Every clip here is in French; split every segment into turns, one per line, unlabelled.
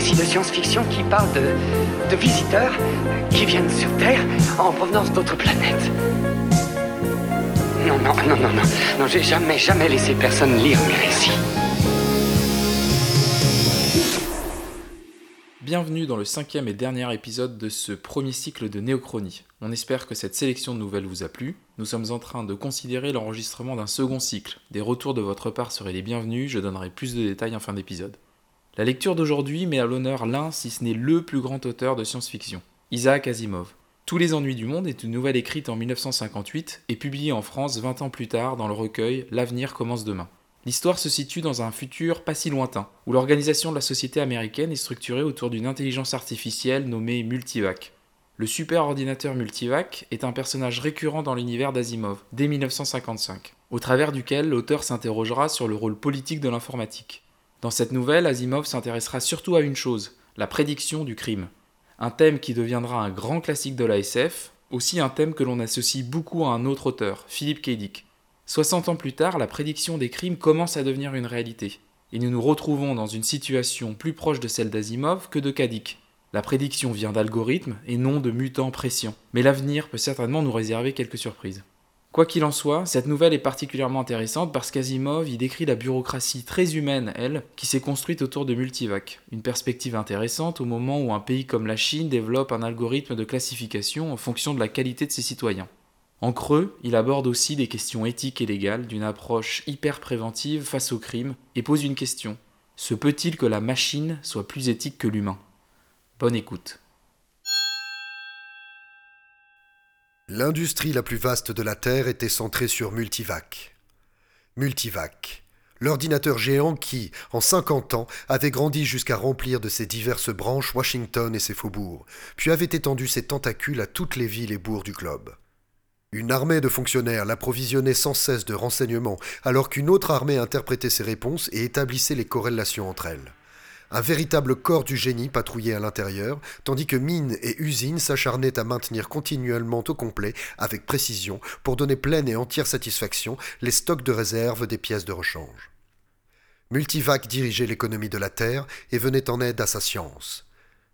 récits de science-fiction qui parlent de, de visiteurs qui viennent sur Terre en provenance d'autres planètes. Non, non, non, non, non. Non, j'ai jamais, jamais laissé personne lire mes récits.
Bienvenue dans le cinquième et dernier épisode de ce premier cycle de Néochronie. On espère que cette sélection de nouvelles vous a plu. Nous sommes en train de considérer l'enregistrement d'un second cycle. Des retours de votre part seraient les bienvenus, je donnerai plus de détails en fin d'épisode. La lecture d'aujourd'hui met à l'honneur l'un, si ce n'est le plus grand auteur de science-fiction, Isaac Asimov. Tous les ennuis du monde est une nouvelle écrite en 1958 et publiée en France 20 ans plus tard dans le recueil L'avenir commence demain. L'histoire se situe dans un futur pas si lointain, où l'organisation de la société américaine est structurée autour d'une intelligence artificielle nommée Multivac. Le super ordinateur Multivac est un personnage récurrent dans l'univers d'Asimov, dès 1955, au travers duquel l'auteur s'interrogera sur le rôle politique de l'informatique. Dans cette nouvelle, Asimov s'intéressera surtout à une chose, la prédiction du crime. Un thème qui deviendra un grand classique de la SF, aussi un thème que l'on associe beaucoup à un autre auteur, Philip K. Dick. 60 ans plus tard, la prédiction des crimes commence à devenir une réalité. Et nous nous retrouvons dans une situation plus proche de celle d'Asimov que de Kadik. La prédiction vient d'algorithmes et non de mutants pressions. Mais l'avenir peut certainement nous réserver quelques surprises. Quoi qu'il en soit, cette nouvelle est particulièrement intéressante parce qu'Asimov y décrit la bureaucratie très humaine, elle, qui s'est construite autour de Multivac. Une perspective intéressante au moment où un pays comme la Chine développe un algorithme de classification en fonction de la qualité de ses citoyens. En creux, il aborde aussi des questions éthiques et légales d'une approche hyper préventive face au crime et pose une question. Se peut-il que la machine soit plus éthique que l'humain? Bonne écoute.
L'industrie la plus vaste de la Terre était centrée sur Multivac. Multivac, l'ordinateur géant qui, en 50 ans, avait grandi jusqu'à remplir de ses diverses branches Washington et ses faubourgs, puis avait étendu ses tentacules à toutes les villes et bourgs du globe. Une armée de fonctionnaires l'approvisionnait sans cesse de renseignements, alors qu'une autre armée interprétait ses réponses et établissait les corrélations entre elles. Un véritable corps du génie patrouillait à l'intérieur, tandis que mines et usines s'acharnaient à maintenir continuellement au complet, avec précision, pour donner pleine et entière satisfaction, les stocks de réserve des pièces de rechange. Multivac dirigeait l'économie de la Terre et venait en aide à sa science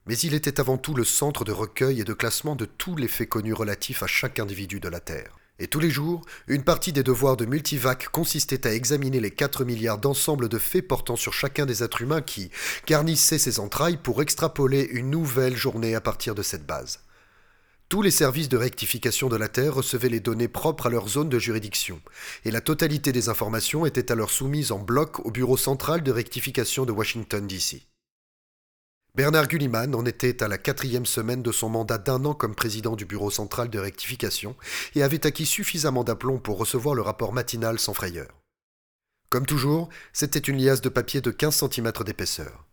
mais il était avant tout le centre de recueil et de classement de tous les faits connus relatifs à chaque individu de la Terre. Et tous les jours, une partie des devoirs de Multivac consistait à examiner les 4 milliards d'ensembles de faits portant sur chacun des êtres humains qui garnissaient ses entrailles pour extrapoler une nouvelle journée à partir de cette base. Tous les services de rectification de la Terre recevaient les données propres à leur zone de juridiction, et la totalité des informations était alors soumise en bloc au Bureau central de rectification de Washington, D.C. Bernard Gulliman en était à la quatrième semaine de son mandat d'un an comme président du Bureau central de rectification et avait acquis suffisamment d'aplomb pour recevoir le rapport matinal sans frayeur. Comme toujours, c'était une liasse de papier de 15 cm d'épaisseur.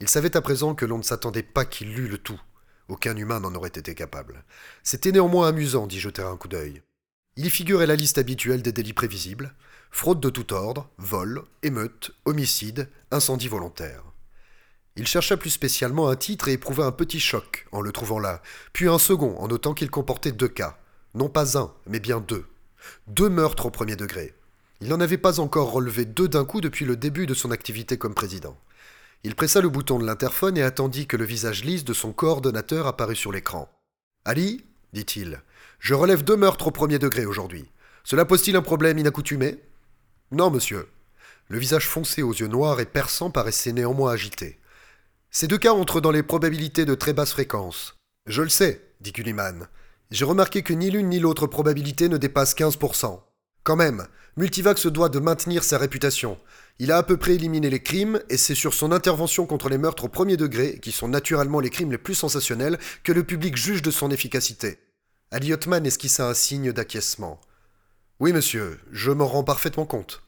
Il savait à présent que l'on ne s'attendait pas qu'il lût le tout. Aucun humain n'en aurait été capable. C'était néanmoins amusant d'y jeter un coup d'œil. Il y figurait la liste habituelle des délits prévisibles fraude de tout ordre, vol, émeute, homicide, incendie volontaire. Il chercha plus spécialement un titre et éprouva un petit choc en le trouvant là, puis un second en notant qu'il comportait deux cas. Non pas un, mais bien deux. Deux meurtres au premier degré. Il n'en avait pas encore relevé deux d'un coup depuis le début de son activité comme président. Il pressa le bouton de l'interphone et attendit que le visage lisse de son coordonnateur apparût sur l'écran. Ali, dit-il, je relève deux meurtres au premier degré aujourd'hui. Cela pose-t-il un problème inaccoutumé Non, monsieur. Le visage foncé aux yeux noirs et perçants paraissait néanmoins agité. Ces deux cas entrent dans les probabilités de très basse fréquence. Je le sais, dit Gulliman. J'ai remarqué que ni l'une ni l'autre probabilité ne dépasse 15%. Quand même, Multivac se doit de maintenir sa réputation. Il a à peu près éliminé les crimes, et c'est sur son intervention contre les meurtres au premier degré, qui sont naturellement les crimes les plus sensationnels, que le public juge de son efficacité. Aliotman esquissa un signe d'acquiescement. Oui, monsieur, je m'en rends parfaitement compte.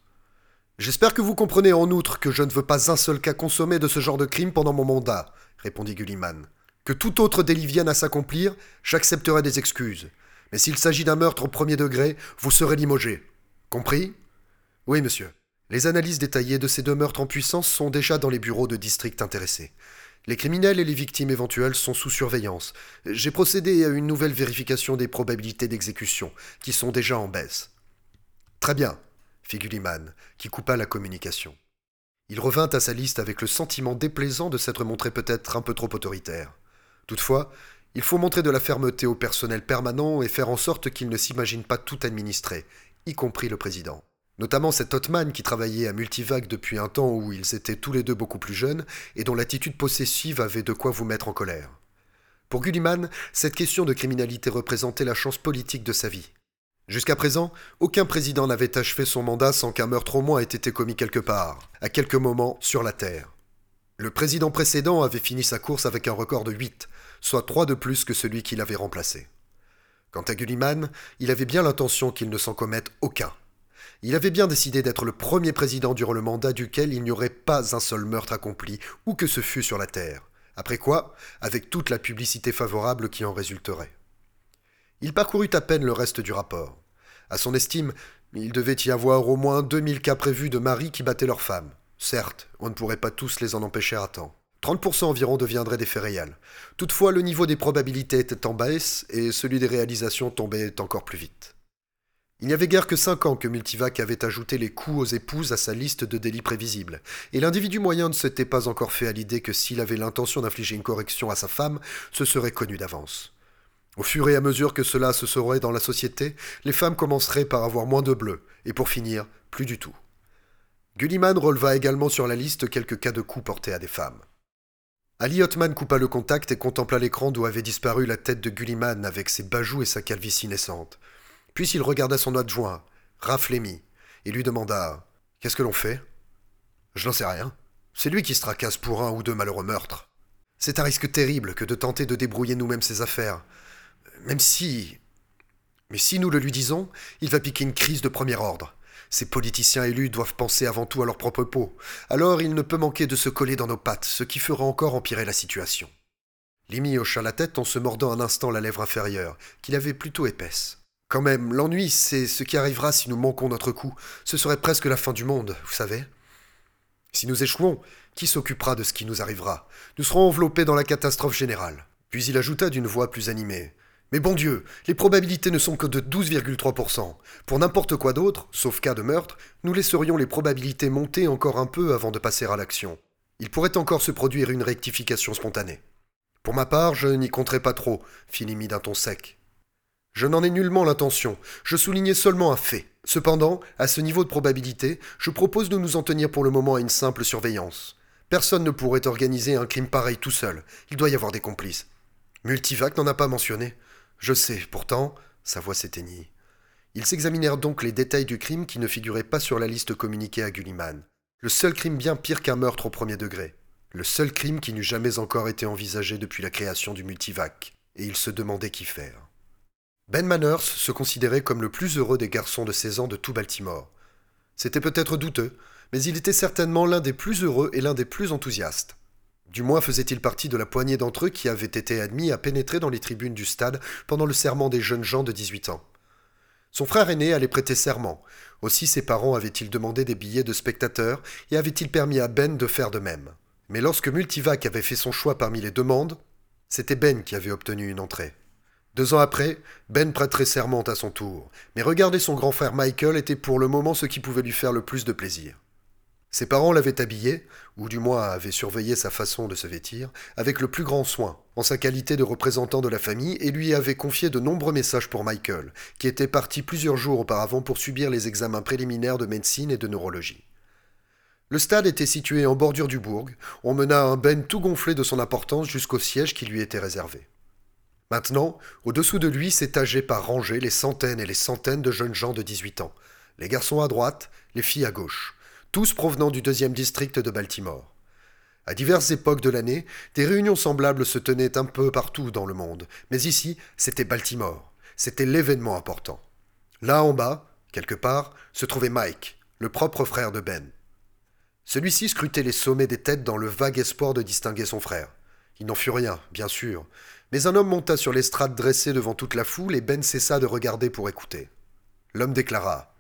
J'espère que vous comprenez en outre que je ne veux pas un seul cas consommé de ce genre de crime pendant mon mandat, répondit Gulliman. Que tout autre délit vienne à s'accomplir, j'accepterai des excuses. Mais s'il s'agit d'un meurtre au premier degré, vous serez limogé. Compris? Oui, monsieur. Les analyses détaillées de ces deux meurtres en puissance sont déjà dans les bureaux de district intéressés. Les criminels et les victimes éventuelles sont sous surveillance. J'ai procédé à une nouvelle vérification des probabilités d'exécution, qui sont déjà en baisse. Très bien, fit Gulliman, qui coupa la communication. Il revint à sa liste avec le sentiment déplaisant de s'être montré peut-être un peu trop autoritaire. Toutefois, il faut montrer de la fermeté au personnel permanent et faire en sorte qu'il ne s'imagine pas tout administrer, y compris le président. Notamment cet Hotman qui travaillait à Multivac depuis un temps où ils étaient tous les deux beaucoup plus jeunes et dont l'attitude possessive avait de quoi vous mettre en colère. Pour Gulliman, cette question de criminalité représentait la chance politique de sa vie. Jusqu'à présent, aucun président n'avait achevé son mandat sans qu'un meurtre au moins ait été commis quelque part, à quelque moment sur la Terre. Le président précédent avait fini sa course avec un record de 8, soit trois de plus que celui qui l'avait remplacé. Quant à Gulliman, il avait bien l'intention qu'il ne s'en commette aucun. Il avait bien décidé d'être le premier président durant le mandat duquel il n'y aurait pas un seul meurtre accompli, où que ce fût sur la Terre. Après quoi, avec toute la publicité favorable qui en résulterait. Il parcourut à peine le reste du rapport. À son estime, il devait y avoir au moins 2000 cas prévus de maris qui battaient leurs femmes. Certes, on ne pourrait pas tous les en empêcher à temps. 30% environ deviendraient des faits réels. Toutefois, le niveau des probabilités était en baisse et celui des réalisations tombait encore plus vite. Il n'y avait guère que cinq ans que Multivac avait ajouté les coups aux épouses à sa liste de délits prévisibles, et l'individu moyen ne s'était pas encore fait à l'idée que s'il avait l'intention d'infliger une correction à sa femme, ce serait connu d'avance. Au fur et à mesure que cela se saurait dans la société, les femmes commenceraient par avoir moins de bleu, et pour finir, plus du tout. Gulliman releva également sur la liste quelques cas de coups portés à des femmes. Ali Hotman coupa le contact et contempla l'écran d'où avait disparu la tête de Gulliman avec ses bajoux et sa calvitie naissante. Puis il regarda son adjoint, Raph et lui demanda Qu'est-ce que l'on fait Je n'en sais rien. C'est lui qui se tracasse pour un ou deux malheureux meurtres. C'est un risque terrible que de tenter de débrouiller nous-mêmes ses affaires. Même si. Mais si nous le lui disons, il va piquer une crise de premier ordre. Ces politiciens élus doivent penser avant tout à leur propre peau. Alors il ne peut manquer de se coller dans nos pattes, ce qui fera encore empirer la situation. Limi hocha la tête en se mordant un instant la lèvre inférieure, qu'il avait plutôt épaisse. Quand même, l'ennui, c'est ce qui arrivera si nous manquons notre coup. Ce serait presque la fin du monde, vous savez. Si nous échouons, qui s'occupera de ce qui nous arrivera? Nous serons enveloppés dans la catastrophe générale. Puis il ajouta d'une voix plus animée. Mais bon Dieu, les probabilités ne sont que de 12,3%. Pour n'importe quoi d'autre, sauf cas de meurtre, nous laisserions les probabilités monter encore un peu avant de passer à l'action. Il pourrait encore se produire une rectification spontanée. Pour ma part, je n'y compterai pas trop, fit Limi d'un ton sec. Je n'en ai nullement l'intention, je soulignais seulement un fait. Cependant, à ce niveau de probabilité, je propose de nous en tenir pour le moment à une simple surveillance. Personne ne pourrait organiser un crime pareil tout seul, il doit y avoir des complices. Multivac n'en a pas mentionné. Je sais, pourtant, sa voix s'éteignit. Ils s'examinèrent donc les détails du crime qui ne figuraient pas sur la liste communiquée à Gulliman. Le seul crime bien pire qu'un meurtre au premier degré. Le seul crime qui n'eût jamais encore été envisagé depuis la création du multivac. Et il se demandait qu'y faire. Ben Manners se considérait comme le plus heureux des garçons de 16 ans de tout Baltimore. C'était peut-être douteux, mais il était certainement l'un des plus heureux et l'un des plus enthousiastes. Du moins faisait-il partie de la poignée d'entre eux qui avaient été admis à pénétrer dans les tribunes du stade pendant le serment des jeunes gens de 18 ans. Son frère aîné allait prêter serment. Aussi ses parents avaient-ils demandé des billets de spectateurs et avaient-ils permis à Ben de faire de même. Mais lorsque Multivac avait fait son choix parmi les demandes, c'était Ben qui avait obtenu une entrée. Deux ans après, Ben prêterait serment à son tour, mais regarder son grand frère Michael était pour le moment ce qui pouvait lui faire le plus de plaisir. Ses parents l'avaient habillé, ou du moins avaient surveillé sa façon de se vêtir, avec le plus grand soin, en sa qualité de représentant de la famille, et lui avaient confié de nombreux messages pour Michael, qui était parti plusieurs jours auparavant pour subir les examens préliminaires de médecine et de neurologie. Le stade était situé en bordure du bourg, on mena un Ben tout gonflé de son importance jusqu'au siège qui lui était réservé. Maintenant, au-dessous de lui s'étageaient par rangées les centaines et les centaines de jeunes gens de 18 ans, les garçons à droite, les filles à gauche tous provenant du deuxième district de Baltimore. À diverses époques de l'année, des réunions semblables se tenaient un peu partout dans le monde, mais ici, c'était Baltimore. C'était l'événement important. Là en bas, quelque part, se trouvait Mike, le propre frère de Ben. Celui-ci scrutait les sommets des têtes dans le vague espoir de distinguer son frère. Il n'en fut rien, bien sûr, mais un homme monta sur l'estrade dressée devant toute la foule et Ben cessa de regarder pour écouter. L'homme déclara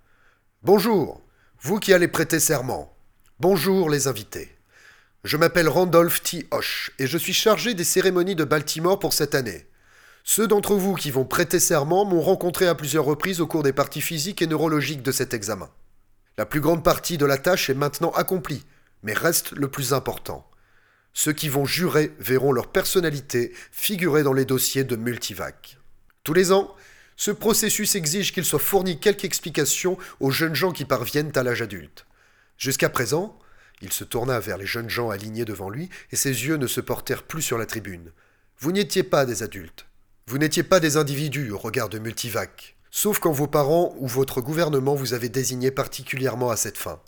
Bonjour, vous qui allez prêter serment, bonjour les invités. Je m'appelle Randolph T. Hoche et je suis chargé des cérémonies de Baltimore pour cette année. Ceux d'entre vous qui vont prêter serment m'ont rencontré à plusieurs reprises au cours des parties physiques et neurologiques de cet examen. La plus grande partie de la tâche est maintenant accomplie. Mais reste le plus important. Ceux qui vont jurer verront leur personnalité figurer dans les dossiers de Multivac. Tous les ans, ce processus exige qu'il soit fourni quelques explications aux jeunes gens qui parviennent à l'âge adulte. Jusqu'à présent, il se tourna vers les jeunes gens alignés devant lui et ses yeux ne se portèrent plus sur la tribune. Vous n'étiez pas des adultes. Vous n'étiez pas des individus au regard de Multivac, sauf quand vos parents ou votre gouvernement vous avaient désigné particulièrement à cette fin.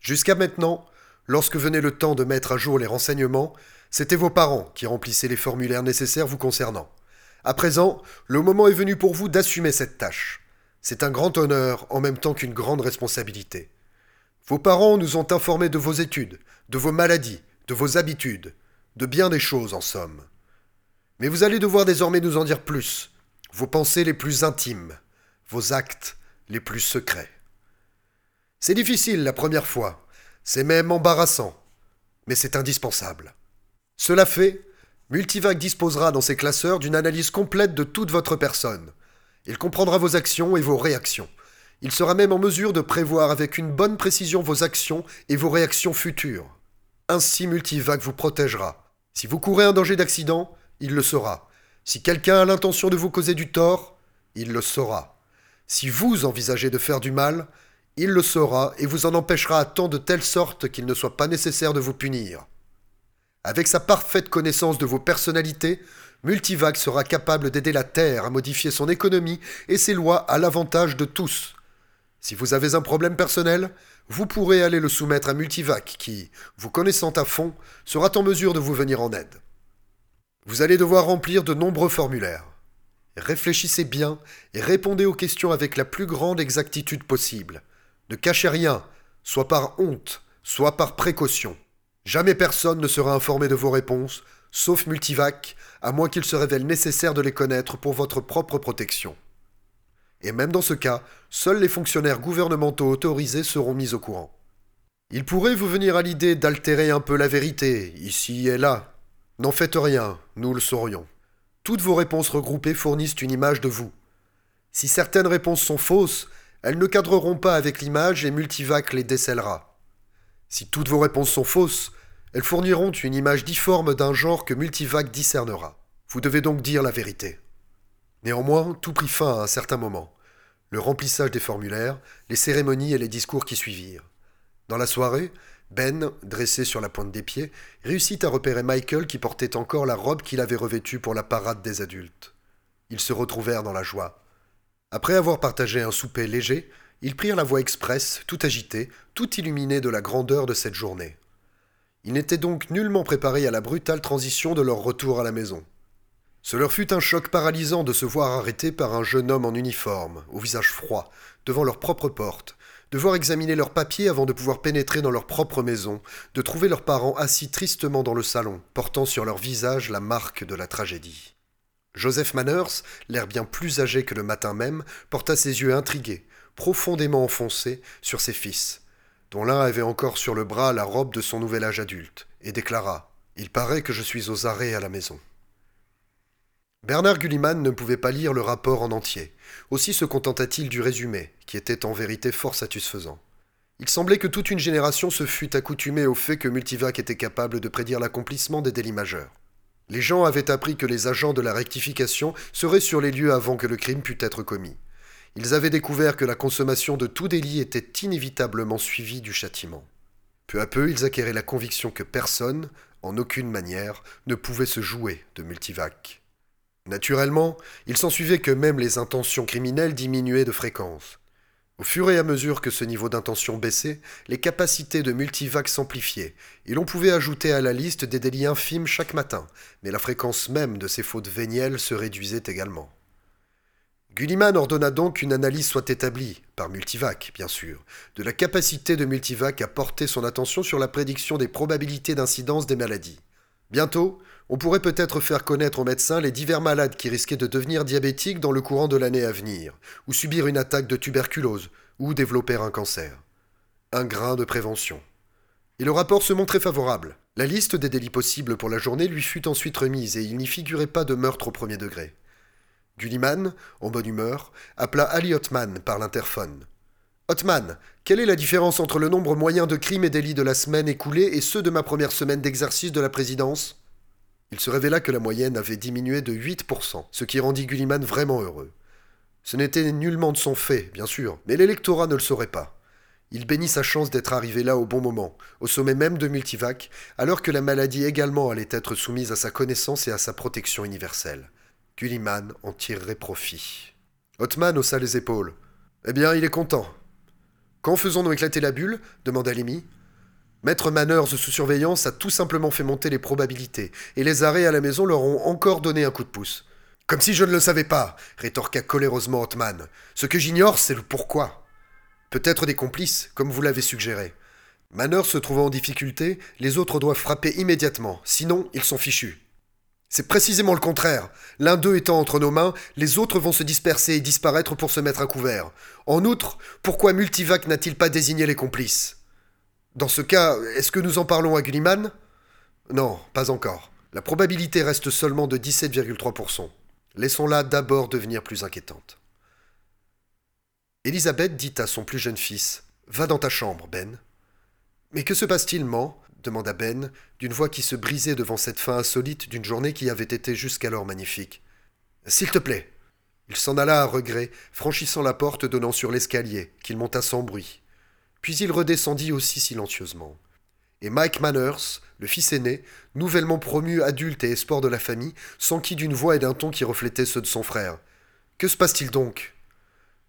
Jusqu'à maintenant, lorsque venait le temps de mettre à jour les renseignements, c'étaient vos parents qui remplissaient les formulaires nécessaires vous concernant. À présent, le moment est venu pour vous d'assumer cette tâche. C'est un grand honneur en même temps qu'une grande responsabilité. Vos parents nous ont informés de vos études, de vos maladies, de vos habitudes, de bien des choses en somme. Mais vous allez devoir désormais nous en dire plus, vos pensées les plus intimes, vos actes les plus secrets. C'est difficile la première fois, c'est même embarrassant, mais c'est indispensable. Cela fait, Multivac disposera dans ses classeurs d'une analyse complète de toute votre personne. Il comprendra vos actions et vos réactions. Il sera même en mesure de prévoir avec une bonne précision vos actions et vos réactions futures. Ainsi Multivac vous protégera. Si vous courez un danger d'accident, il le saura. Si quelqu'un a l'intention de vous causer du tort, il le saura. Si vous envisagez de faire du mal, il le saura et vous en empêchera à temps de telle sorte qu'il ne soit pas nécessaire de vous punir. Avec sa parfaite connaissance de vos personnalités, Multivac sera capable d'aider la Terre à modifier son économie et ses lois à l'avantage de tous. Si vous avez un problème personnel, vous pourrez aller le soumettre à Multivac qui, vous connaissant à fond, sera en mesure de vous venir en aide. Vous allez devoir remplir de nombreux formulaires. Réfléchissez bien et répondez aux questions avec la plus grande exactitude possible. Ne cachez rien, soit par honte, soit par précaution. Jamais personne ne sera informé de vos réponses, sauf Multivac, à moins qu'il se révèle nécessaire de les connaître pour votre propre protection. Et même dans ce cas, seuls les fonctionnaires gouvernementaux autorisés seront mis au courant. Il pourrait vous venir à l'idée d'altérer un peu la vérité, ici et là. N'en faites rien, nous le saurions. Toutes vos réponses regroupées fournissent une image de vous. Si certaines réponses sont fausses, elles ne cadreront pas avec l'image et Multivac les décèlera. Si toutes vos réponses sont fausses, elles fourniront une image difforme d'un genre que Multivac discernera. Vous devez donc dire la vérité. Néanmoins, tout prit fin à un certain moment. Le remplissage des formulaires, les cérémonies et les discours qui suivirent. Dans la soirée, Ben, dressé sur la pointe des pieds, réussit à repérer Michael qui portait encore la robe qu'il avait revêtue pour la parade des adultes. Ils se retrouvèrent dans la joie. Après avoir partagé un souper léger, ils prirent la voie express, tout agité, tout illuminé de la grandeur de cette journée. Ils n'étaient donc nullement préparés à la brutale transition de leur retour à la maison. Ce leur fut un choc paralysant de se voir arrêtés par un jeune homme en uniforme, au visage froid, devant leur propre porte, de voir examiner leurs papiers avant de pouvoir pénétrer dans leur propre maison, de trouver leurs parents assis tristement dans le salon, portant sur leur visage la marque de la tragédie. Joseph Manners, l'air bien plus âgé que le matin même, porta ses yeux intrigués, profondément enfoncés, sur ses fils, dont l'un avait encore sur le bras la robe de son nouvel âge adulte, et déclara Il paraît que je suis aux arrêts à la maison. Bernard Gulliman ne pouvait pas lire le rapport en entier. Aussi se contenta-t-il du résumé, qui était en vérité fort satisfaisant. Il semblait que toute une génération se fût accoutumée au fait que Multivac était capable de prédire l'accomplissement des délits majeurs. Les gens avaient appris que les agents de la rectification seraient sur les lieux avant que le crime pût être commis. Ils avaient découvert que la consommation de tout délit était inévitablement suivie du châtiment. Peu à peu, ils acquéraient la conviction que personne, en aucune manière, ne pouvait se jouer de Multivac. Naturellement, il s'ensuivait que même les intentions criminelles diminuaient de fréquence. Au fur et à mesure que ce niveau d'intention baissait, les capacités de multivac s'amplifiaient, et l'on pouvait ajouter à la liste des délits infimes chaque matin, mais la fréquence même de ces fautes vénielles se réduisait également. Gulliman ordonna donc qu'une analyse soit établie, par Multivac, bien sûr, de la capacité de Multivac à porter son attention sur la prédiction des probabilités d'incidence des maladies. Bientôt, on pourrait peut-être faire connaître aux médecins les divers malades qui risquaient de devenir diabétiques dans le courant de l'année à venir, ou subir une attaque de tuberculose, ou développer un cancer. Un grain de prévention. Et le rapport se montrait favorable. La liste des délits possibles pour la journée lui fut ensuite remise et il n'y figurait pas de meurtre au premier degré. Gulliman, en bonne humeur, appela Ali Othman par l'interphone. Hotman, quelle est la différence entre le nombre moyen de crimes et délits de la semaine écoulée et ceux de ma première semaine d'exercice de la présidence? Il se révéla que la moyenne avait diminué de 8%, ce qui rendit Gulliman vraiment heureux. Ce n'était nullement de son fait, bien sûr, mais l'électorat ne le saurait pas. Il bénit sa chance d'être arrivé là au bon moment, au sommet même de Multivac, alors que la maladie également allait être soumise à sa connaissance et à sa protection universelle. Gulliman en tirerait profit. Hotman haussa les épaules. Eh bien, il est content. Quand faisons-nous éclater la bulle? demanda Lémi. Maître Manners sous surveillance a tout simplement fait monter les probabilités, et les arrêts à la maison leur ont encore donné un coup de pouce. Comme si je ne le savais pas, rétorqua colérosement Hotman. Ce que j'ignore, c'est le pourquoi. Peut-être des complices, comme vous l'avez suggéré. Manners se trouvant en difficulté, les autres doivent frapper immédiatement, sinon ils sont fichus. C'est précisément le contraire. L'un d'eux étant entre nos mains, les autres vont se disperser et disparaître pour se mettre à couvert. En outre, pourquoi Multivac n'a-t-il pas désigné les complices? Dans ce cas, est-ce que nous en parlons à Gulliman Non, pas encore. La probabilité reste seulement de 17,3%. Laissons-la d'abord devenir plus inquiétante. Elisabeth dit à son plus jeune fils Va dans ta chambre, Ben. Mais que se passe-t-il, man demanda Ben, d'une voix qui se brisait devant cette fin insolite d'une journée qui avait été jusqu'alors magnifique. S'il te plaît. Il s'en alla à regret, franchissant la porte donnant sur l'escalier, qu'il monta sans bruit. Puis il redescendit aussi silencieusement. Et Mike Manners, le fils aîné, nouvellement promu adulte et espoir de la famille, s'enquit d'une voix et d'un ton qui reflétaient ceux de son frère. Que se passe-t-il donc?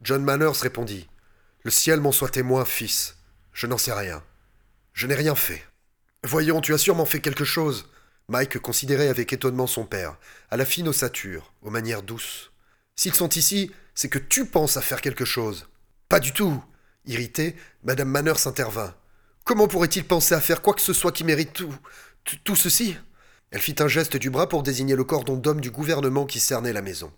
John Manners répondit. Le ciel m'en soit témoin, fils. Je n'en sais rien. Je n'ai rien fait. Voyons, tu as sûrement fait quelque chose. Mike considérait avec étonnement son père, à la fine ossature, aux manières douces. S'ils sont ici, c'est que tu penses à faire quelque chose. Pas du tout. Irritée, Madame Manners intervint. Comment pourrait-il penser à faire quoi que ce soit qui mérite tout, tout, tout ceci? Elle fit un geste du bras pour désigner le cordon d'homme du gouvernement qui cernait la maison.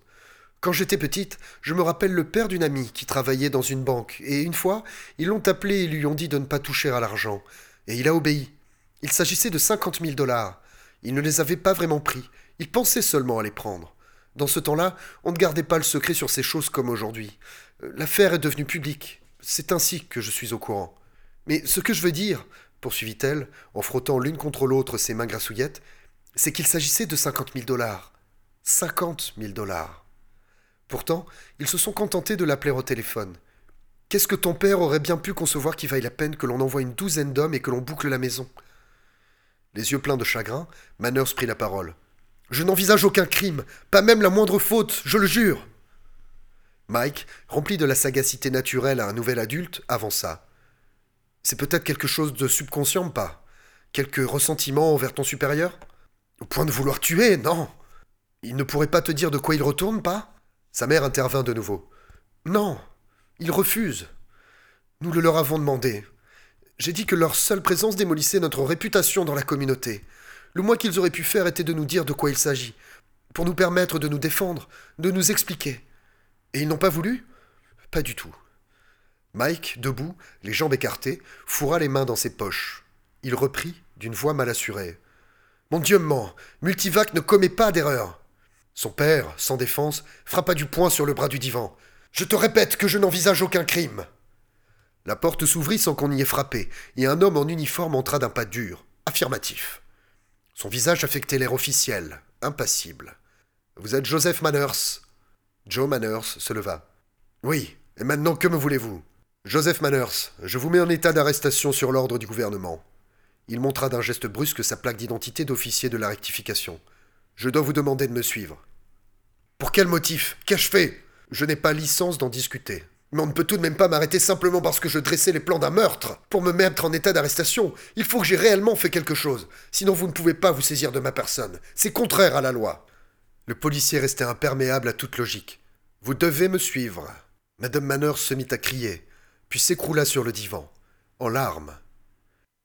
Quand j'étais petite, je me rappelle le père d'une amie qui travaillait dans une banque, et une fois, ils l'ont appelé et lui ont dit de ne pas toucher à l'argent. Et il a obéi. Il s'agissait de cinquante mille dollars. Il ne les avait pas vraiment pris. Il pensait seulement à les prendre. Dans ce temps-là, on ne gardait pas le secret sur ces choses comme aujourd'hui. Euh, l'affaire est devenue publique. C'est ainsi que je suis au courant. Mais ce que je veux dire, poursuivit-elle, en frottant l'une contre l'autre ses mains grassouillettes, c'est qu'il s'agissait de cinquante mille dollars. Cinquante mille dollars. Pourtant, ils se sont contentés de l'appeler au téléphone. Qu'est-ce que ton père aurait bien pu concevoir qu'il vaille la peine que l'on envoie une douzaine d'hommes et que l'on boucle la maison? Les yeux pleins de chagrin, Manners prit la parole. Je n'envisage aucun crime, pas même la moindre faute, je le jure. Mike, rempli de la sagacité naturelle à un nouvel adulte, avança. C'est peut-être quelque chose de subconscient, pas? Quelque ressentiment envers ton supérieur? Au point de vouloir tuer, non Il ne pourrait pas te dire de quoi il retourne, pas? Sa mère intervint de nouveau. Non, il refuse. Nous le leur avons demandé. J'ai dit que leur seule présence démolissait notre réputation dans la communauté. Le moins qu'ils auraient pu faire était de nous dire de quoi il s'agit, pour nous permettre de nous défendre, de nous expliquer. Et ils n'ont pas voulu? Pas du tout. Mike, debout, les jambes écartées, fourra les mains dans ses poches. Il reprit, d'une voix mal assurée. Mon Dieu ment, Multivac ne commet pas d'erreur. Son père, sans défense, frappa du poing sur le bras du divan. Je te répète que je n'envisage aucun crime. La porte s'ouvrit sans qu'on y ait frappé, et un homme en uniforme entra d'un pas dur, affirmatif. Son visage affectait l'air officiel, impassible. Vous êtes Joseph Manners? Joe Manners se leva. Oui, et maintenant que me voulez-vous? Joseph Manners, je vous mets en état d'arrestation sur l'ordre du gouvernement. Il montra d'un geste brusque sa plaque d'identité d'officier de la rectification. Je dois vous demander de me suivre. Pour quel motif? Qu'ai-je fait? Je n'ai pas licence d'en discuter. Mais on ne peut tout de même pas m'arrêter simplement parce que je dressais les plans d'un meurtre. Pour me mettre en état d'arrestation, il faut que j'ai réellement fait quelque chose. Sinon vous ne pouvez pas vous saisir de ma personne. C'est contraire à la loi. Le policier restait imperméable à toute logique. Vous devez me suivre. Madame Manners se mit à crier, puis s'écroula sur le divan, en larmes.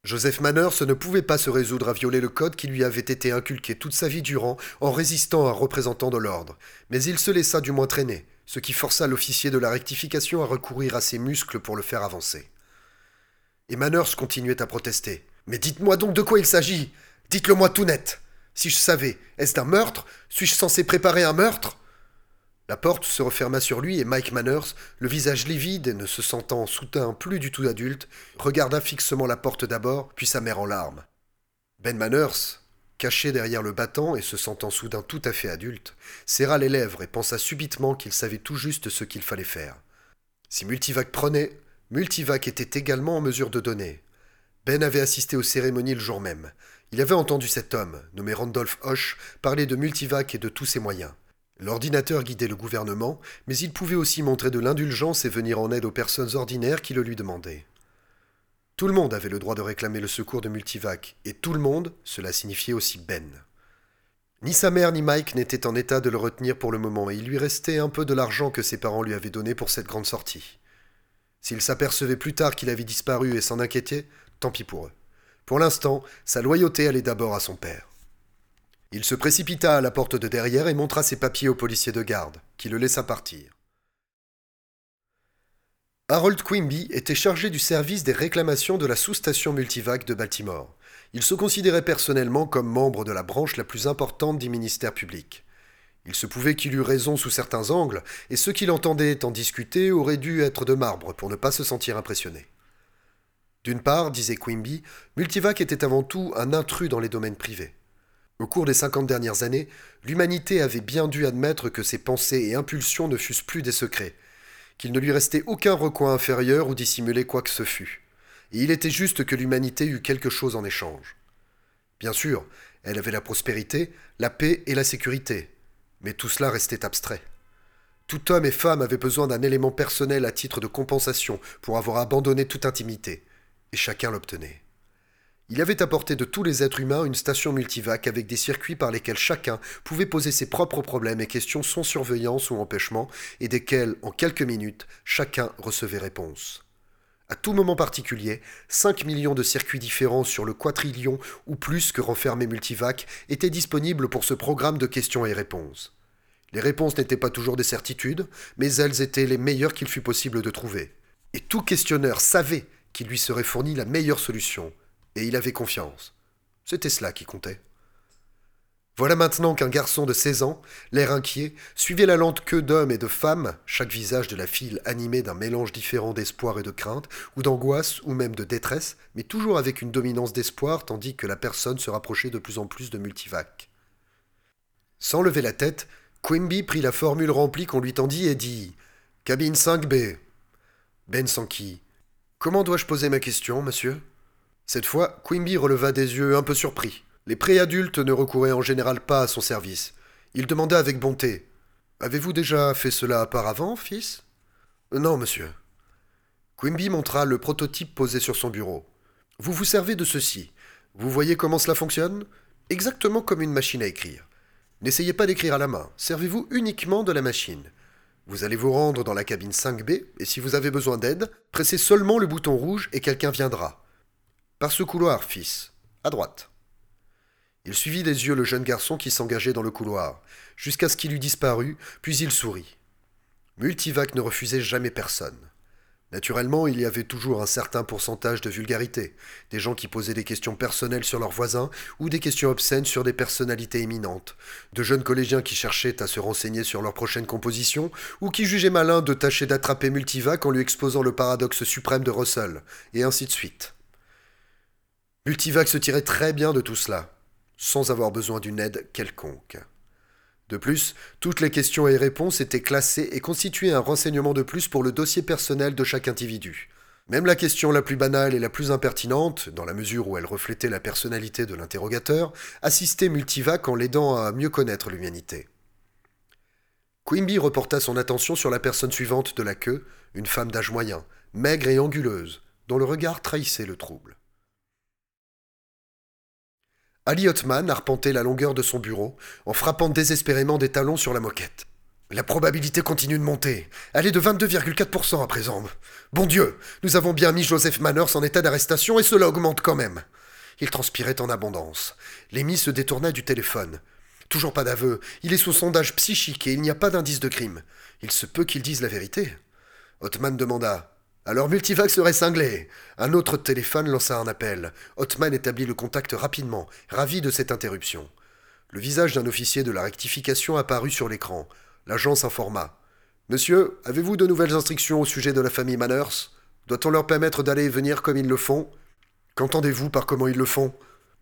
Joseph Manners ne pouvait pas se résoudre à violer le code qui lui avait été inculqué toute sa vie durant en résistant à un représentant de l'ordre, mais il se laissa du moins traîner, ce qui força l'officier de la rectification à recourir à ses muscles pour le faire avancer. Et Manners continuait à protester. Mais dites-moi donc de quoi il s'agit Dites-le-moi tout net Si je savais, est-ce d'un meurtre? Suis-je censé préparer un meurtre? La porte se referma sur lui et Mike Manners, le visage livide et ne se sentant soudain plus du tout adulte, regarda fixement la porte d'abord, puis sa mère en larmes. Ben Manners, caché derrière le battant et se sentant soudain tout à fait adulte, serra les lèvres et pensa subitement qu'il savait tout juste ce qu'il fallait faire. Si Multivac prenait, Multivac était également en mesure de donner. Ben avait assisté aux cérémonies le jour même. Il avait entendu cet homme, nommé Randolph Hoche, parler de Multivac et de tous ses moyens. L'ordinateur guidait le gouvernement, mais il pouvait aussi montrer de l'indulgence et venir en aide aux personnes ordinaires qui le lui demandaient. Tout le monde avait le droit de réclamer le secours de Multivac, et tout le monde, cela signifiait aussi Ben. Ni sa mère ni Mike n'étaient en état de le retenir pour le moment, et il lui restait un peu de l'argent que ses parents lui avaient donné pour cette grande sortie. S'il s'apercevait plus tard qu'il avait disparu et s'en inquiétait, tant pis pour eux. Pour l'instant, sa loyauté allait d'abord à son père. Il se précipita à la porte de derrière et montra ses papiers au policier de garde, qui le laissa partir. Harold Quimby était chargé du service des réclamations de la sous-station multivac de Baltimore. Il se considérait personnellement comme membre de la branche la plus importante du ministère public. Il se pouvait qu'il eût raison sous certains angles, et ceux qui l'entendaient en discuter auraient dû être de marbre pour ne pas se sentir impressionnés. D'une part, disait Quimby, Multivac était avant tout un intrus dans les domaines privés. Au cours des cinquante dernières années, l'humanité avait bien dû admettre que ses pensées et impulsions ne fussent plus des secrets, qu'il ne lui restait aucun recoin inférieur ou dissimuler quoi que ce fût. Et il était juste que l'humanité eût quelque chose en échange. Bien sûr, elle avait la prospérité, la paix et la sécurité, mais tout cela restait abstrait. Tout homme et femme avait besoin d'un élément personnel à titre de compensation pour avoir abandonné toute intimité, et chacun l'obtenait. Il avait apporté de tous les êtres humains une station multivac avec des circuits par lesquels chacun pouvait poser ses propres problèmes et questions sans surveillance ou empêchement, et desquels, en quelques minutes, chacun recevait réponse. À tout moment particulier, 5 millions de circuits différents sur le quadrillion ou plus que renfermait Multivac étaient disponibles pour ce programme de questions et réponses. Les réponses n'étaient pas toujours des certitudes, mais elles étaient les meilleures qu'il fût possible de trouver. Et tout questionneur savait qu'il lui serait fourni la meilleure solution, et il avait confiance. C'était cela qui comptait. Voilà maintenant qu'un garçon de 16 ans, l'air inquiet, suivait la lente queue d'hommes et de femmes, chaque visage de la file animé d'un mélange différent d'espoir et de crainte, ou d'angoisse, ou même de détresse, mais toujours avec une dominance d'espoir, tandis que la personne se rapprochait de plus en plus de Multivac. Sans lever la tête, Quimby prit la formule remplie qu'on lui tendit et dit Cabine 5B. Ben s'enquit. Comment dois-je poser ma question, monsieur? Cette fois, Quimby releva des yeux un peu surpris. Les préadultes ne recouraient en général pas à son service. Il demanda avec bonté Avez-vous déjà fait cela auparavant, fils? Non, monsieur. Quimby montra le prototype posé sur son bureau. Vous vous servez de ceci. Vous voyez comment cela fonctionne? Exactement comme une machine à écrire. N'essayez pas d'écrire à la main, servez-vous uniquement de la machine. Vous allez vous rendre dans la cabine 5B, et si vous avez besoin d'aide, pressez seulement le bouton rouge et quelqu'un viendra. Par ce couloir, fils. À droite. Il suivit des yeux le jeune garçon qui s'engageait dans le couloir, jusqu'à ce qu'il eût disparu, puis il sourit. Multivac ne refusait jamais personne. Naturellement, il y avait toujours un certain pourcentage de vulgarité, des gens qui posaient des questions personnelles sur leurs voisins ou des questions obscènes sur des personnalités éminentes, de jeunes collégiens qui cherchaient à se renseigner sur leur prochaine composition ou qui jugeaient malin de tâcher d'attraper Multivac en lui exposant le paradoxe suprême de Russell, et ainsi de suite. Multivac se tirait très bien de tout cela, sans avoir besoin d'une aide quelconque. De plus, toutes les questions et réponses étaient classées et constituaient un renseignement de plus pour le dossier personnel de chaque individu. Même la question la plus banale et la plus impertinente, dans la mesure où elle reflétait la personnalité de l'interrogateur, assistait Multivac en l'aidant à mieux connaître l'humanité. Quimby reporta son attention sur la personne suivante de la queue, une femme d'âge moyen, maigre et anguleuse, dont le regard trahissait le trouble. Ali Hotman arpentait la longueur de son bureau en frappant désespérément des talons sur la moquette. La probabilité continue de monter. Elle est de 22,4% à présent. Bon Dieu, nous avons bien mis Joseph Manners en état d'arrestation et cela augmente quand même. Il transpirait en abondance. L'émis se détourna du téléphone. Toujours pas d'aveu. Il est sous sondage psychique et il n'y a pas d'indice de crime. Il se peut qu'il dise la vérité. Hotman demanda alors Multivac serait cinglé. Un autre téléphone lança un appel. Hotman établit le contact rapidement, ravi de cette interruption. Le visage d'un officier de la rectification apparut sur l'écran. L'agent s'informa. Monsieur, avez-vous de nouvelles instructions au sujet de la famille Manners? Doit-on leur permettre d'aller et venir comme ils le font? Qu'entendez-vous par comment ils le font?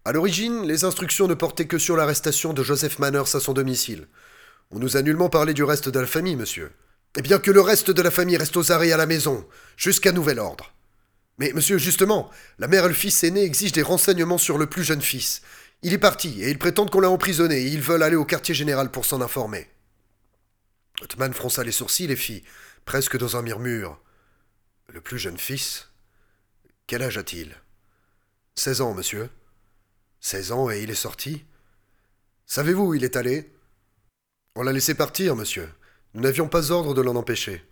À l'origine, les instructions ne portaient que sur l'arrestation de Joseph Manners à son domicile. On nous a nullement parlé du reste de la famille, monsieur. Eh bien que le reste de la famille reste aux arrêts à la maison, jusqu'à nouvel ordre. Mais monsieur, justement, la mère et le fils aîné exigent des renseignements sur le plus jeune fils. Il est parti, et ils prétendent qu'on l'a emprisonné, et ils veulent aller au quartier général pour s'en informer. Otman fronça les sourcils et fit, presque dans un murmure. Le plus jeune fils Quel âge a-t-il Seize ans, monsieur. Seize ans et il est sorti Savez-vous où il est allé On l'a laissé partir, monsieur. Nous n'avions pas ordre de l'en empêcher.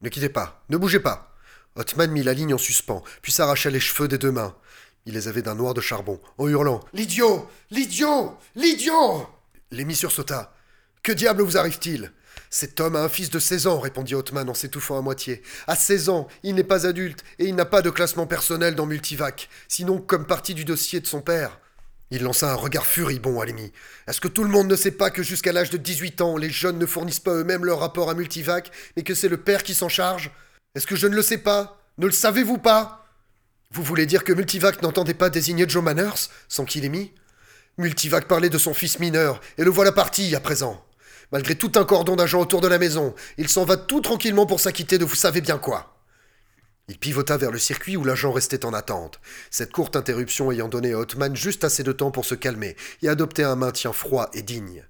Ne quittez pas, ne bougez pas. Hotman mit la ligne en suspens, puis s'arracha les cheveux des deux mains. Il les avait d'un noir de charbon, en hurlant L'idiot L'idiot L'idiot L'émis sursauta. Que diable vous arrive-t-il? Cet homme a un fils de seize ans, répondit Hotman en s'étouffant à moitié. À seize ans, il n'est pas adulte et il n'a pas de classement personnel dans Multivac, sinon comme partie du dossier de son père. Il lança un regard furibond à Lémi. Est-ce que tout le monde ne sait pas que jusqu'à l'âge de 18 ans, les jeunes ne fournissent pas eux-mêmes leur rapport à Multivac, mais que c'est le père qui s'en charge? Est-ce que je ne le sais pas? Ne le savez-vous pas? Vous voulez dire que Multivac n'entendait pas désigner Joe Manners sans qu'il ait mis? Multivac parlait de son fils mineur, et le voilà parti à présent. Malgré tout un cordon d'agents autour de la maison, il s'en va tout tranquillement pour s'acquitter de vous savez bien quoi. Il pivota vers le circuit où l'agent restait en attente, cette courte interruption ayant donné à Hotman juste assez de temps pour se calmer et adopter un maintien froid et digne.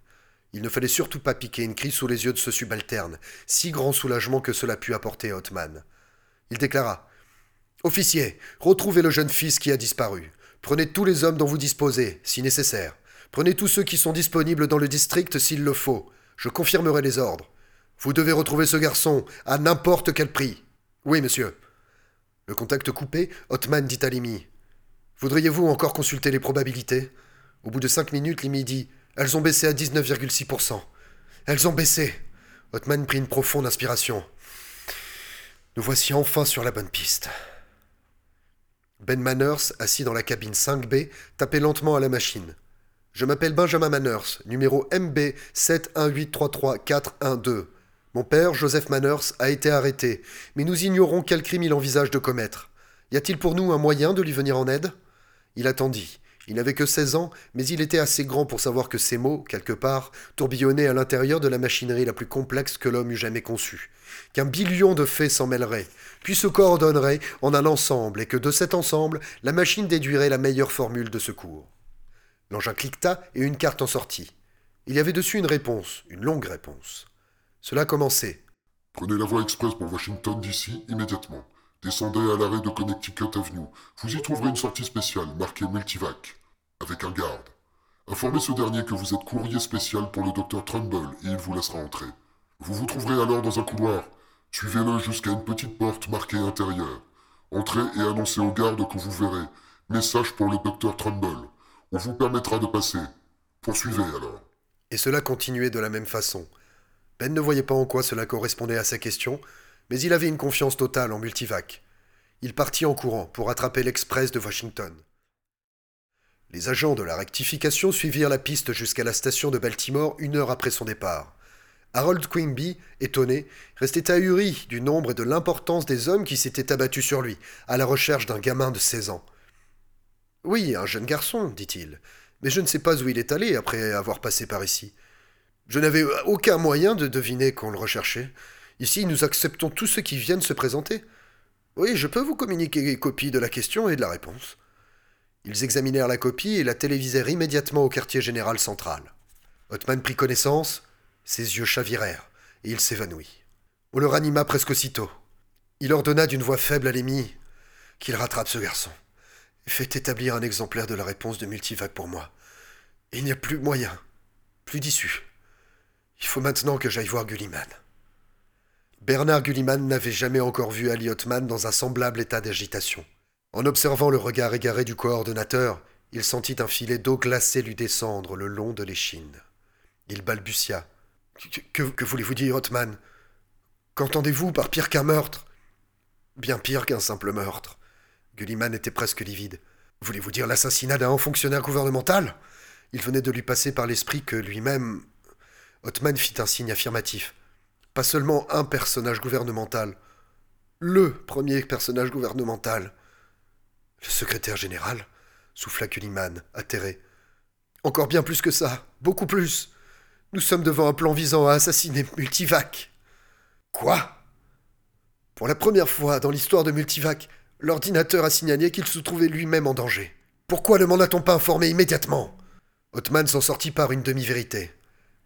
Il ne fallait surtout pas piquer une crise sous les yeux de ce subalterne, si grand soulagement que cela put apporter à Hotman. Il déclara Officier, retrouvez le jeune fils qui a disparu. Prenez tous les hommes dont vous disposez, si nécessaire. Prenez tous ceux qui sont disponibles dans le district s'il le faut. Je confirmerai les ordres. Vous devez retrouver ce garçon, à n'importe quel prix. Oui, monsieur. Le contact coupé, Hotman dit à Limi Voudriez-vous encore consulter les probabilités? Au bout de cinq minutes, Limi dit Elles ont baissé à 19,6%. Elles ont baissé Hotman prit une profonde inspiration. Nous voici enfin sur la bonne piste. Ben Manners, assis dans la cabine 5B, tapait lentement à la machine. Je m'appelle Benjamin Manners, numéro MB 718334112. Mon père, Joseph Manners, a été arrêté, mais nous ignorons quel crime il envisage de commettre. Y a-t-il pour nous un moyen de lui venir en aide? Il attendit. Il n'avait que 16 ans, mais il était assez grand pour savoir que ces mots, quelque part, tourbillonnaient à l'intérieur de la machinerie la plus complexe que l'homme eût jamais conçue. Qu'un billion de faits s'en mêleraient, puis se coordonneraient en un ensemble, et que de cet ensemble, la machine déduirait la meilleure formule de secours. L'engin cliqueta et une carte en sortit. Il y avait dessus une réponse, une longue réponse. Cela commençait.
Prenez la voie express pour Washington d'ici immédiatement. Descendez à l'arrêt de Connecticut Avenue. Vous y trouverez une sortie spéciale marquée Multivac, avec un garde. Informez ce dernier que vous êtes courrier spécial pour le docteur Trumbull et il vous laissera entrer. Vous vous trouverez alors dans un couloir. Suivez-le jusqu'à une petite porte marquée intérieur. Entrez et annoncez au garde que vous verrez. Message pour le docteur Trumbull. On vous permettra de passer. Poursuivez alors.
Et cela continuait de la même façon. Ben ne voyait pas en quoi cela correspondait à sa question, mais il avait une confiance totale en Multivac. Il partit en courant pour attraper l'express de Washington. Les agents de la rectification suivirent la piste jusqu'à la station de Baltimore une heure après son départ. Harold Quimby, étonné, restait ahuri du nombre et de l'importance des hommes qui s'étaient abattus sur lui, à la recherche d'un gamin de 16 ans. Oui, un jeune garçon, dit-il, mais je ne sais pas où il est allé après avoir passé par ici. Je n'avais aucun moyen de deviner qu'on le recherchait. Ici, nous acceptons tous ceux qui viennent se présenter. Oui, je peux vous communiquer une copie de la question et de la réponse. Ils examinèrent la copie et la télévisèrent immédiatement au quartier général central. Hotman prit connaissance, ses yeux chavirèrent, et il s'évanouit. On le ranima presque aussitôt. Il ordonna d'une voix faible à l'émis qu'il rattrape ce garçon fait établir un exemplaire de la réponse de Multivac pour moi. Il n'y a plus moyen, plus d'issue. Il faut maintenant que j'aille voir Gulliman. Bernard Gulliman n'avait jamais encore vu Ali Hotman dans un semblable état d'agitation. En observant le regard égaré du coordonnateur, il sentit un filet d'eau glacée lui descendre le long de l'échine. Il balbutia. Que, que voulez-vous dire, Hotman Qu'entendez-vous par pire qu'un meurtre? Bien pire qu'un simple meurtre. Gulliman était presque livide. Voulez-vous dire l'assassinat d'un haut fonctionnaire gouvernemental? Il venait de lui passer par l'esprit que lui-même Othman fit un signe affirmatif. Pas seulement un personnage gouvernemental, le premier personnage gouvernemental. Le secrétaire général souffla Kuliman, atterré. Encore bien plus que ça, beaucoup plus. Nous sommes devant un plan visant à assassiner Multivac. Quoi? Pour la première fois dans l'histoire de Multivac, l'ordinateur a signalé qu'il se trouvait lui-même en danger. Pourquoi ne m'en a-t-on pas informé immédiatement? Othman s'en sortit par une demi-vérité.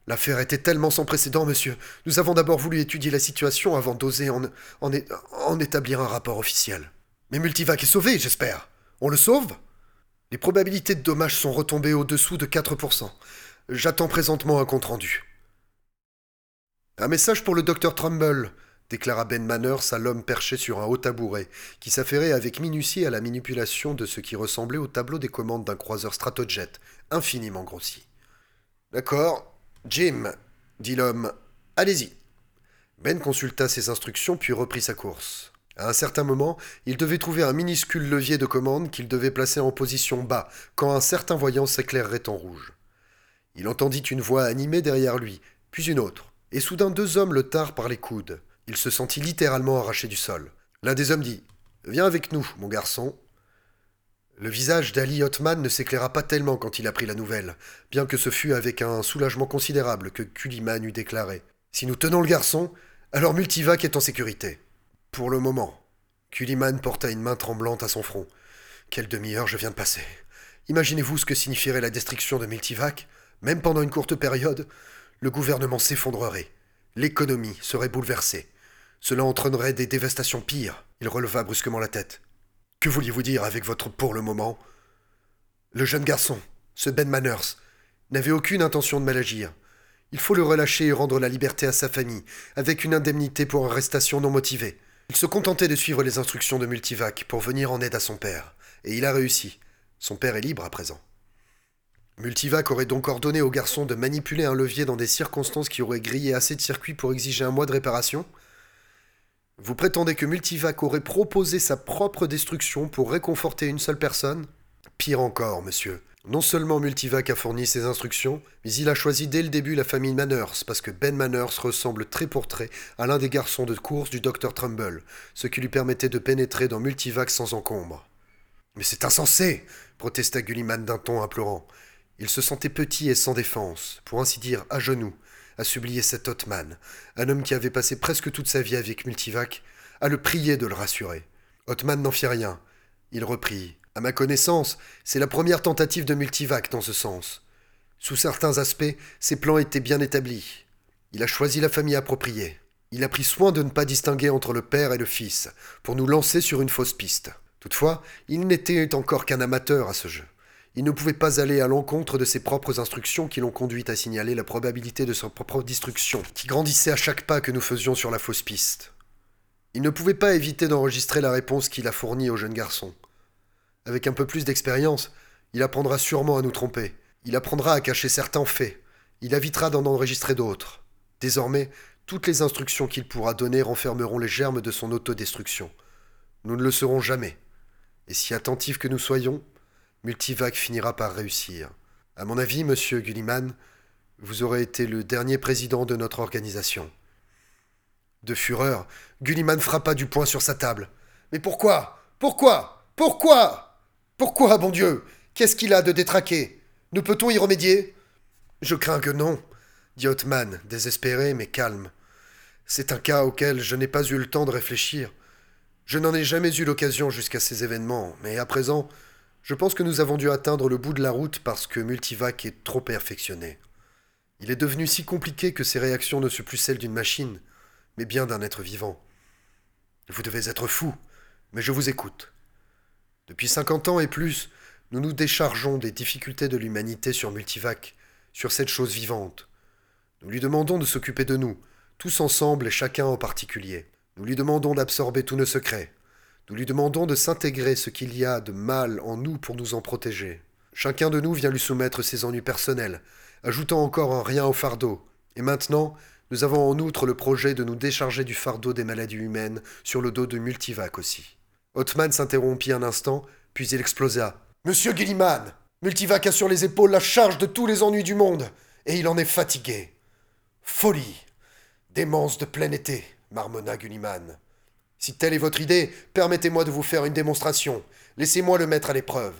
L'affaire était tellement sans précédent, monsieur. Nous avons d'abord voulu étudier la situation avant d'oser en, établir un rapport officiel. Mais Multivac est sauvé, j'espère. On le sauve? Les probabilités de dommages sont retombées au-dessous de 4%. J'attends présentement un compte-rendu. Un message pour le docteur Trumbull, déclara Ben Manners à l'homme perché sur un haut tabouret, qui s'affairait avec minutie à la manipulation de ce qui ressemblait au tableau des commandes d'un croiseur stratojet, infiniment grossi. D'accord, Jim, dit l'homme, allez-y. Ben consulta ses instructions puis reprit sa course. À un certain moment, il devait trouver un minuscule levier de commande qu'il devait placer en position bas quand un certain voyant s'éclairerait en rouge. Il entendit une voix animée derrière lui, puis une autre, et soudain deux hommes le tarent par les coudes. Il se sentit littéralement arraché du sol. L'un des hommes dit Viens avec nous, mon garçon. Le visage d'Ali Othman ne s'éclaira pas tellement quand il apprit la nouvelle, bien que ce fût avec un soulagement considérable que Kuliman eut déclaré. Si nous tenons le garçon, alors Multivac est en sécurité. Pour le moment. Kuliman porta une main tremblante à son front. Quelle demi-heure je viens de passer. Imaginez-vous ce que signifierait la destruction de Multivac Même pendant une courte période, le gouvernement s'effondrerait. L'économie serait bouleversée. Cela entraînerait des dévastations pires. Il releva brusquement la tête. Que vouliez-vous dire avec votre pour le moment? Le jeune garçon, ce Ben Manners, n'avait aucune intention de mal agir. Il faut le relâcher et rendre la liberté à sa famille, avec une indemnité pour arrestation non motivée. Il se contentait de suivre les instructions de Multivac pour venir en aide à son père, et il a réussi. Son père est libre à présent. Multivac aurait donc ordonné au garçon de manipuler un levier dans des circonstances qui auraient grillé assez de circuits pour exiger un mois de réparation? Vous prétendez que Multivac aurait proposé sa propre destruction pour réconforter une seule personne? Pire encore, monsieur. Non seulement Multivac a fourni ses instructions, mais il a choisi dès le début la famille Manners, parce que Ben Manners ressemble trait pour trait à l'un des garçons de course du Dr Trumbull, ce qui lui permettait de pénétrer dans Multivac sans encombre. Mais c'est insensé protesta Gulliman d'un ton implorant. Il se sentait petit et sans défense, pour ainsi dire à genoux, à s'oublier cet Othman, un homme qui avait passé presque toute sa vie avec Multivac, à le prier de le rassurer. Othman n'en fit rien. Il reprit. À ma connaissance, c'est la première tentative de Multivac dans ce sens. Sous certains aspects, ses plans étaient bien établis. Il a choisi la famille appropriée. Il a pris soin de ne pas distinguer entre le père et le fils, pour nous lancer sur une fausse piste. Toutefois, il n'était encore qu'un amateur à ce jeu. Il ne pouvait pas aller à l'encontre de ses propres instructions qui l'ont conduit à signaler la probabilité de sa propre destruction, qui grandissait à chaque pas que nous faisions sur la fausse piste. Il ne pouvait pas éviter d'enregistrer la réponse qu'il a fournie au jeune garçon. Avec un peu plus d'expérience, il apprendra sûrement à nous tromper. Il apprendra à cacher certains faits. Il évitera d'en enregistrer d'autres. Désormais, toutes les instructions qu'il pourra donner renfermeront les germes de son autodestruction. Nous ne le serons jamais. Et si attentifs que nous soyons, Multivac finira par réussir. À mon avis, monsieur Gulliman, vous aurez été le dernier président de notre organisation. De fureur, Gulliman frappa du poing sur sa table. Mais pourquoi? Pourquoi? Pourquoi? Pourquoi, bon Dieu? Qu'est-ce qu'il a de détraqué? Ne peut-on y remédier? Je crains que non, dit Othman, désespéré mais calme. C'est un cas auquel je n'ai pas eu le temps de réfléchir. Je n'en ai jamais eu l'occasion jusqu'à ces événements, mais à présent, je pense que nous avons dû atteindre le bout de la route parce que Multivac est trop perfectionné. Il est devenu si compliqué que ses réactions ne sont plus celles d'une machine, mais bien d'un être vivant. Vous devez être fou, mais je vous écoute. Depuis cinquante ans et plus, nous nous déchargeons des difficultés de l'humanité sur Multivac, sur cette chose vivante. Nous lui demandons de s'occuper de nous, tous ensemble et chacun en particulier. Nous lui demandons d'absorber tous nos secrets, nous lui demandons de s'intégrer ce qu'il y a de mal en nous pour nous en protéger. Chacun de nous vient lui soumettre ses ennuis personnels, ajoutant encore un rien au fardeau. Et maintenant, nous avons en outre le projet de nous décharger du fardeau des maladies humaines sur le dos de Multivac aussi. Othman s'interrompit un instant, puis il explosa. Monsieur Gilliman Multivac a sur les épaules la charge de tous les ennuis du monde, et il en est fatigué. Folie Démence de plein été, marmonna Gulliman. Si telle est votre idée, permettez-moi de vous faire une démonstration. Laissez-moi le mettre à l'épreuve.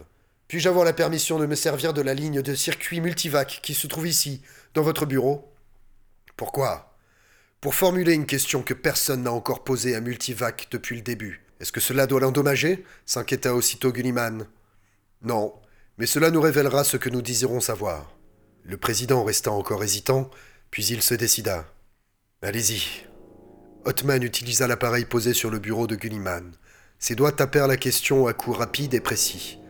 Puis-je avoir la permission de me servir de la ligne de circuit multivac qui se trouve ici, dans votre bureau? Pourquoi? Pour formuler une question que personne n'a encore posée à Multivac depuis le début. Est-ce que cela doit l'endommager? s'inquiéta aussitôt Gulliman. Non, mais cela nous révélera ce que nous désirons savoir. Le président resta encore hésitant, puis il se décida. Allez-y. Hotman utilisa l'appareil posé sur le bureau de Gulliman. Ses doigts tapèrent la question à coups rapides et précis.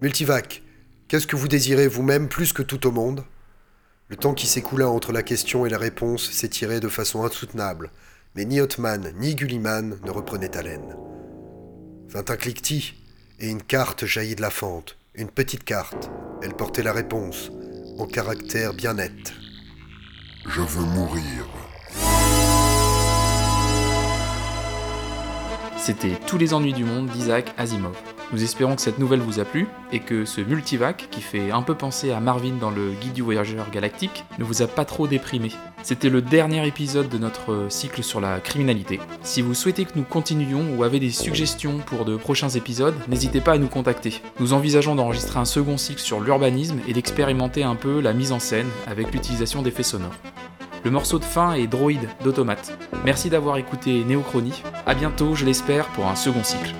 Multivac, qu'est-ce que vous désirez vous-même plus que tout au monde? Le temps qui s'écoula entre la question et la réponse s'étirait de façon insoutenable, mais ni Hotman ni Gulliman ne reprenaient haleine. Vint un cliquetis, et une carte jaillit de la fente. Une petite carte. Elle portait la réponse, en caractère bien net.
Je veux mourir.
C'était Tous les ennuis du monde d'Isaac Asimov. Nous espérons que cette nouvelle vous a plu et que ce multivac, qui fait un peu penser à Marvin dans le Guide du voyageur galactique, ne vous a pas trop déprimé. C'était le dernier épisode de notre cycle sur la criminalité. Si vous souhaitez que nous continuions ou avez des suggestions pour de prochains épisodes, n'hésitez pas à nous contacter. Nous envisageons d'enregistrer un second cycle sur l'urbanisme et d'expérimenter un peu la mise en scène avec l'utilisation d'effets sonores. Le morceau de fin est Droïde d'Automate. Merci d'avoir écouté Néochronie. A bientôt, je l'espère, pour un second cycle.